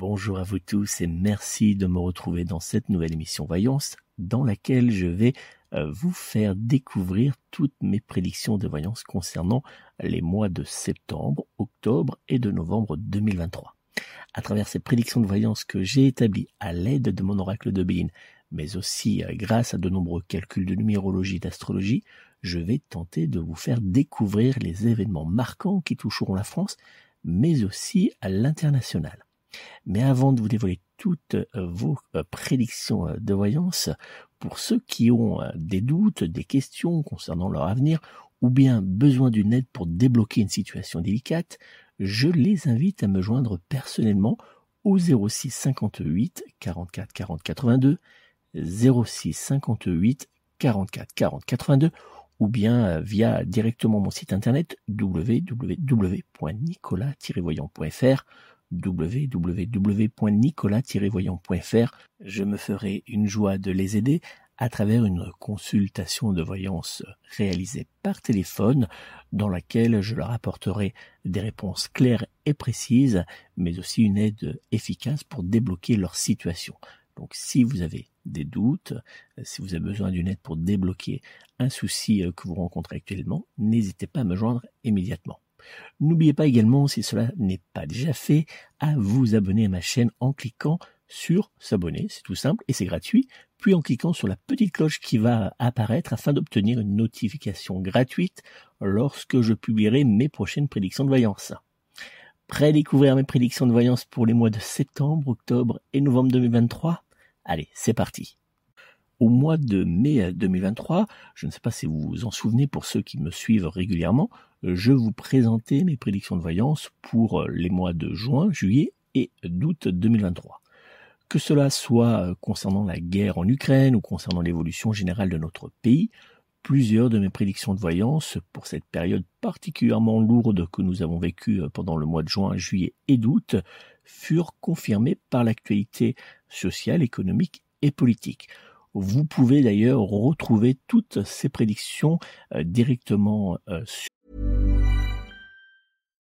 Bonjour à vous tous et merci de me retrouver dans cette nouvelle émission Voyance dans laquelle je vais euh, vous faire découvrir toutes mes prédictions de voyance concernant les mois de septembre, octobre et de novembre 2023. À travers ces prédictions de voyance que j'ai établies à l'aide de mon oracle de Béline, mais aussi euh, grâce à de nombreux calculs de numérologie et d'astrologie, je vais tenter de vous faire découvrir les événements marquants qui toucheront la France, mais aussi à l'international. Mais avant de vous dévoiler toutes euh, vos euh, prédictions euh, de voyance, pour ceux qui ont des doutes, des questions concernant leur avenir, ou bien besoin d'une aide pour débloquer une situation délicate, je les invite à me joindre personnellement au 06 58 44 40 82, 06 58 44 40 82, ou bien via directement mon site internet www.nicolas-voyant.fr www.nicolas-voyant.fr. Je me ferai une joie de les aider à travers une consultation de voyance réalisée par téléphone dans laquelle je leur apporterai des réponses claires et précises, mais aussi une aide efficace pour débloquer leur situation. Donc si vous avez des doutes, si vous avez besoin d'une aide pour débloquer un souci que vous rencontrez actuellement, n'hésitez pas à me joindre immédiatement. N'oubliez pas également, si cela n'est pas déjà fait, à vous abonner à ma chaîne en cliquant sur s'abonner, c'est tout simple et c'est gratuit, puis en cliquant sur la petite cloche qui va apparaître afin d'obtenir une notification gratuite lorsque je publierai mes prochaines prédictions de voyance. Prêt à découvrir mes prédictions de voyance pour les mois de septembre, octobre et novembre 2023 Allez, c'est parti au mois de mai 2023, je ne sais pas si vous vous en souvenez pour ceux qui me suivent régulièrement, je vous présentais mes prédictions de voyance pour les mois de juin, juillet et d'août 2023. Que cela soit concernant la guerre en Ukraine ou concernant l'évolution générale de notre pays, plusieurs de mes prédictions de voyance pour cette période particulièrement lourde que nous avons vécue pendant le mois de juin, juillet et d'août furent confirmées par l'actualité sociale, économique et politique. Vous pouvez d'ailleurs retrouver toutes ces prédictions euh, directement euh, sur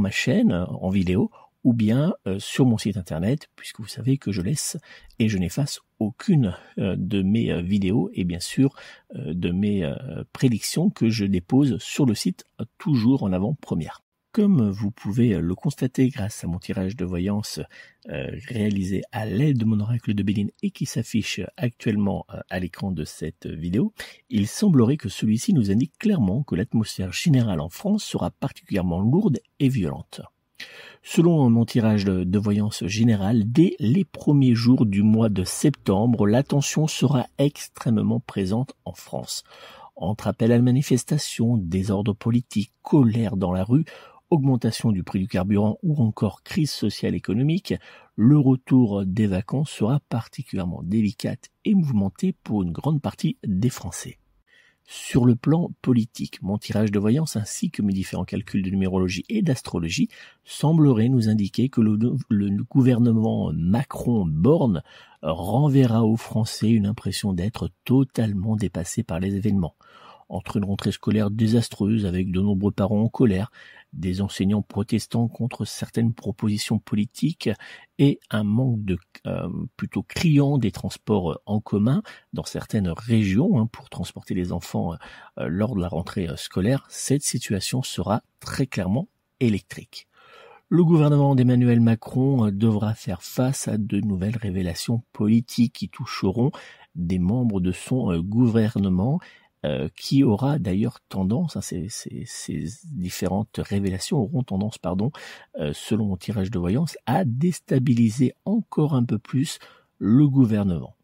Ma chaîne en vidéo ou bien sur mon site internet, puisque vous savez que je laisse et je n'efface aucune de mes vidéos et bien sûr de mes prédictions que je dépose sur le site toujours en avant-première. Comme vous pouvez le constater grâce à mon tirage de voyance euh, réalisé à l'aide de mon oracle de Béline et qui s'affiche actuellement euh, à l'écran de cette vidéo, il semblerait que celui-ci nous indique clairement que l'atmosphère générale en France sera particulièrement lourde et violente. Selon mon tirage de, voyance générale, dès les premiers jours du mois de septembre, la tension sera extrêmement présente en France. Entre appels à la manifestation, désordre politique, colère dans la rue, augmentation du prix du carburant ou encore crise sociale économique, le retour des vacances sera particulièrement délicate et mouvementé pour une grande partie des Français. Sur le plan politique, mon tirage de voyance ainsi que mes différents calculs de numérologie et d'astrologie sembleraient nous indiquer que le, le gouvernement Macron-Borne renverra aux Français une impression d'être totalement dépassé par les événements entre une rentrée scolaire désastreuse avec de nombreux parents en colère, des enseignants protestants contre certaines propositions politiques et un manque de euh, plutôt criant des transports en commun dans certaines régions hein, pour transporter les enfants euh, lors de la rentrée euh, scolaire, cette situation sera très clairement électrique. Le gouvernement d'Emmanuel Macron devra faire face à de nouvelles révélations politiques qui toucheront des membres de son gouvernement euh, qui aura d'ailleurs tendance, hein, ces, différentes révélations auront tendance, pardon, euh, selon mon tirage de voyance, à déstabiliser encore un peu plus le gouvernement.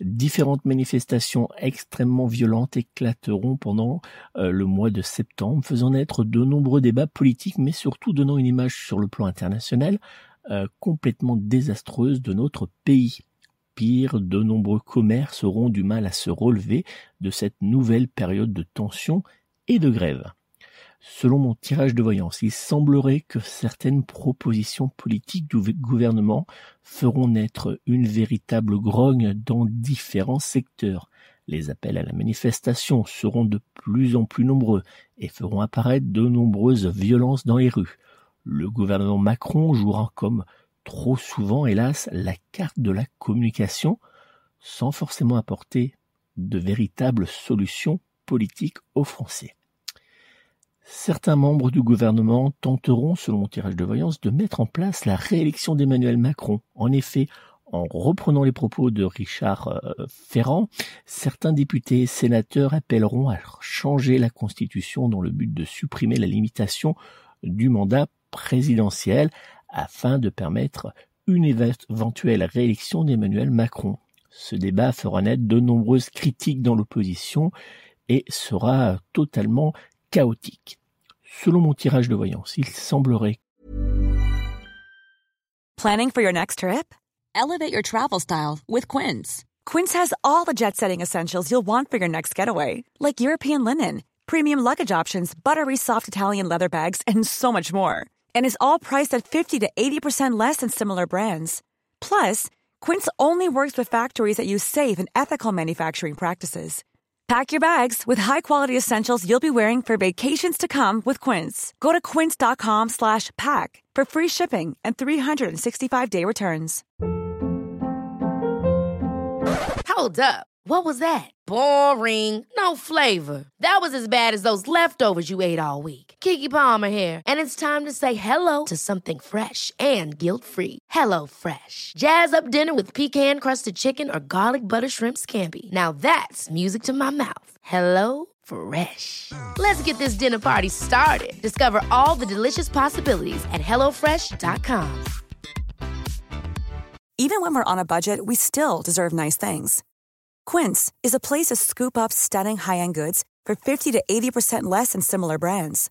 Différentes manifestations extrêmement violentes éclateront pendant euh, le mois de septembre, faisant naître de nombreux débats politiques, mais surtout donnant une image sur le plan international complètement désastreuse de notre pays de nombreux commerces auront du mal à se relever de cette nouvelle période de tension et de grève. Selon mon tirage de voyance, il semblerait que certaines propositions politiques du gouvernement feront naître une véritable grogne dans différents secteurs. Les appels à la manifestation seront de plus en plus nombreux et feront apparaître de nombreuses violences dans les rues. Le gouvernement Macron jouera comme trop souvent, hélas, la carte de la communication sans forcément apporter de véritables solutions politiques aux Français. Certains membres du gouvernement tenteront, selon mon tirage de voyance, de mettre en place la réélection d'Emmanuel Macron. En effet, en reprenant les propos de Richard euh, Ferrand, certains députés et sénateurs appelleront à changer la Constitution dans le but de supprimer la limitation du mandat présidentiel afin de permettre une éventuelle réélection d'Emmanuel Macron. Ce débat fera naître de nombreuses critiques dans l'opposition et sera totalement chaotique. Selon mon tirage de voyance, il semblerait Planning for your next trip? Elevate your travel style with Quince. Quince has all the jet-setting essentials you'll want for your next getaway, like European linen, premium luggage options, buttery soft Italian leather bags, and so much more and is all priced at 50 to 80% less than similar brands. Plus, Quince only works with factories that use safe and ethical manufacturing practices. Pack your bags with high-quality essentials you'll be wearing for vacations to come with Quince. Go to quince.com/pack for free shipping and 365-day returns. Hold up. What was that? Boring. No flavor. That was as bad as those leftovers you ate all week. Kiki Palmer here, and it's time to say hello to something fresh and guilt-free. Hello Fresh. Jazz up dinner with pecan-crusted chicken or garlic butter shrimp scampi. Now that's music to my mouth. Hello Fresh. Let's get this dinner party started. Discover all the delicious possibilities at hellofresh.com. Even when we're on a budget, we still deserve nice things. Quince is a place to scoop up stunning high-end goods for 50 to 80% less than similar brands.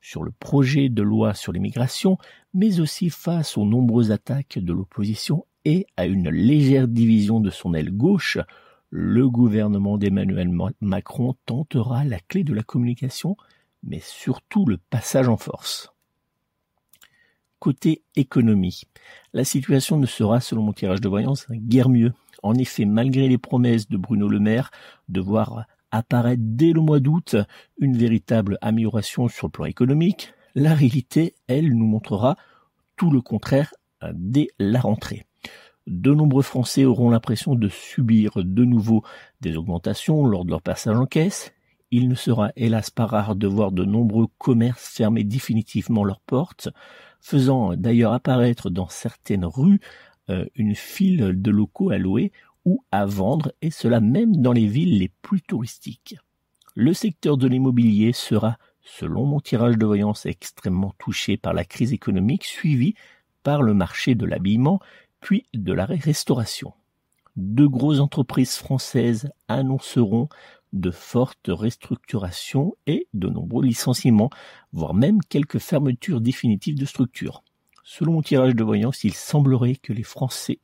sur le projet de loi sur l'immigration, mais aussi face aux nombreuses attaques de l'opposition et à une légère division de son aile gauche, le gouvernement d'Emmanuel Macron tentera la clé de la communication, mais surtout le passage en force. Côté économie, la situation ne sera, selon mon tirage de voyance, guère mieux. En effet, malgré les promesses de Bruno Le Maire de voir apparaître dès le mois d'août une véritable amélioration sur le plan économique, la réalité, elle, nous montrera tout le contraire dès la rentrée. De nombreux Français auront l'impression de subir de nouveau des augmentations lors de leur passage en caisse. Il ne sera hélas pas rare de voir de nombreux commerces fermer définitivement leurs portes faisant d'ailleurs apparaître dans certaines rues euh, une file de locaux à louer ou à vendre, et cela même dans les villes les plus touristiques. Le secteur de l'immobilier sera, selon mon tirage de voyance, extrêmement touché par la crise économique, suivi par le marché de l'habillement, puis de la restauration. De grosses entreprises françaises annonceront de fortes restructurations et de nombreux licenciements, voire même quelques fermetures définitives de structures. Selon mon tirage de voyance, il semblerait que les Français,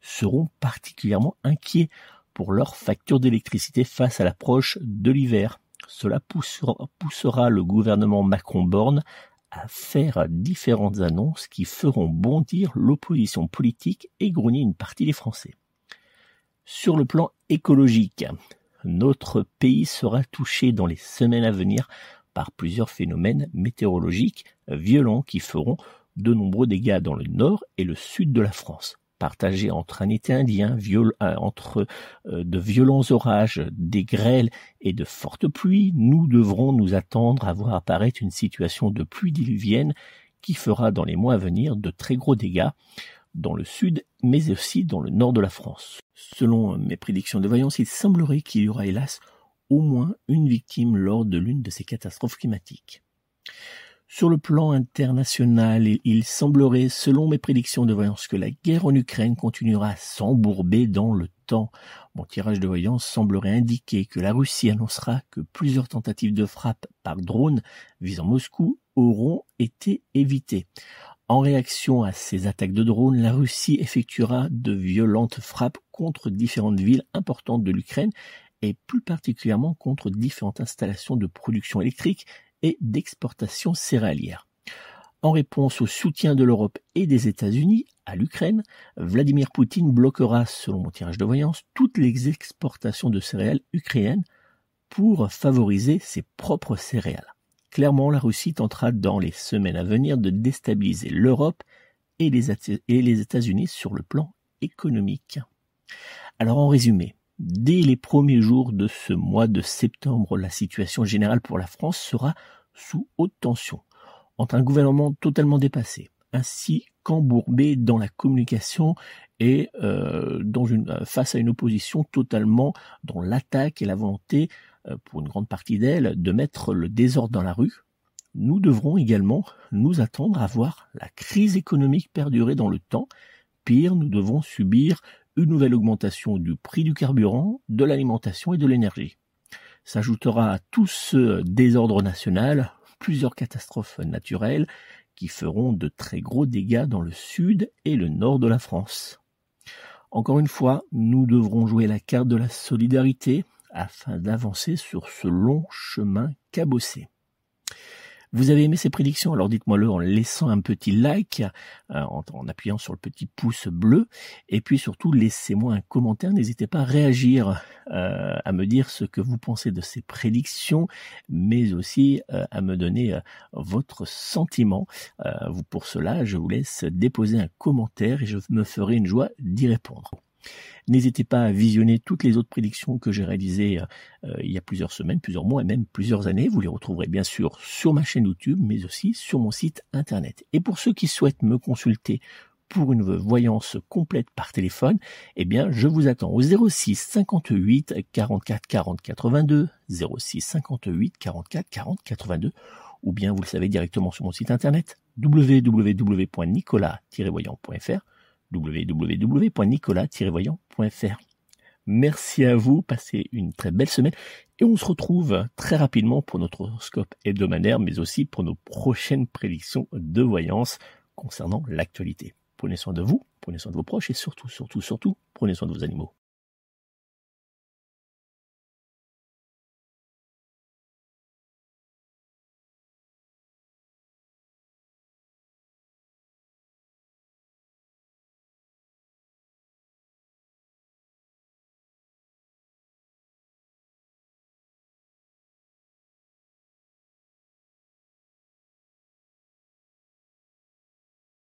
seront particulièrement inquiets pour leurs factures d'électricité face à l'approche de l'hiver. Cela poussera, poussera le gouvernement Macron-Borne à faire différentes annonces qui feront bondir l'opposition politique et grogner une partie des Français. Sur le plan écologique, notre pays sera touché dans les semaines à venir par plusieurs phénomènes météorologiques violents qui feront de nombreux dégâts dans le nord et le sud de la France. Partagés entre un été indien, euh, entre euh, de violents orages, des grêles et de fortes pluies, nous devrons nous attendre à voir apparaître une situation de pluie diluvienne qui fera dans les mois à venir de très gros dégâts dans le sud, mais aussi dans le nord de la France. Selon mes prédictions de voyance, il semblerait qu'il y aura hélas au moins une victime lors de l'une de ces catastrophes climatiques. Sur le plan international, il semblerait, selon mes prédictions de voyance, que la guerre en Ukraine continuera à s'embourber dans le temps. Mon tirage de voyance semblerait indiquer que la Russie annoncera que plusieurs tentatives de frappe par drone visant Moscou auront été évitées. En réaction à ces attaques de drones, la Russie effectuera de violentes frappes contre différentes villes importantes de l'Ukraine et plus particulièrement contre différentes installations de production électrique et d'exportation céréalière. En réponse au soutien de l'Europe et des États-Unis à l'Ukraine, Vladimir Poutine bloquera, selon mon tirage de voyance, toutes les exportations de céréales ukrainiennes pour favoriser ses propres céréales. Clairement, la Russie tentera dans les semaines à venir de déstabiliser l'Europe et les, États-Unis sur le plan économique. Alors en résumé, dès les premiers jours de ce mois de septembre, la situation générale pour la France sera sous haute tension, entre un gouvernement totalement dépassé, ainsi qu'embourbé dans la communication et euh, dans une, face à une opposition totalement dans l'attaque et la volonté euh, pour une grande partie d'elle, de mettre le désordre dans la rue, nous devrons également nous attendre à voir la crise économique perdurer dans le temps. Pire, nous devons subir une nouvelle augmentation du prix du carburant, de l'alimentation et de l'énergie. S'ajoutera à tout ce désordre national plusieurs catastrophes naturelles qui feront de très gros dégâts dans le sud et le nord de la France. Encore une fois, nous devrons jouer la carte de la solidarité afin d'avancer sur ce long chemin cabossé. Vous avez aimé ces prédictions? Alors dites-moi-le en laissant un petit like, euh, en, appuyant sur le petit pouce bleu, et puis surtout laissez-moi un commentaire. N'hésitez pas à réagir, euh, à me dire ce que vous pensez de ces prédictions, mais aussi euh, à me donner votre sentiment. vous pour cela, je vous laisse déposer un commentaire et je me ferai une joie d'y répondre. N'hésitez pas à visionner toutes les autres prédictions que j'ai réalisées euh, il y a plusieurs semaines, plusieurs mois et même plusieurs années. Vous les retrouverez bien sûr sur ma chaîne YouTube, mais aussi sur mon site internet. Et pour ceux qui souhaitent me consulter pour une voyance complète par téléphone, eh bien, je vous attends au 06 58 44 40 82, 06 58 44 40 82, ou bien vous le savez directement sur mon site internet www.nicolas-voyant.fr www.nicolas-voyant.fr. Merci à vous, passez une très belle semaine et on se retrouve très rapidement pour notre horoscope hebdomadaire mais aussi pour nos prochaines prédictions de voyance concernant l'actualité. Prenez soin de vous, prenez soin de vos proches et surtout, surtout, surtout, prenez soin de vos animaux.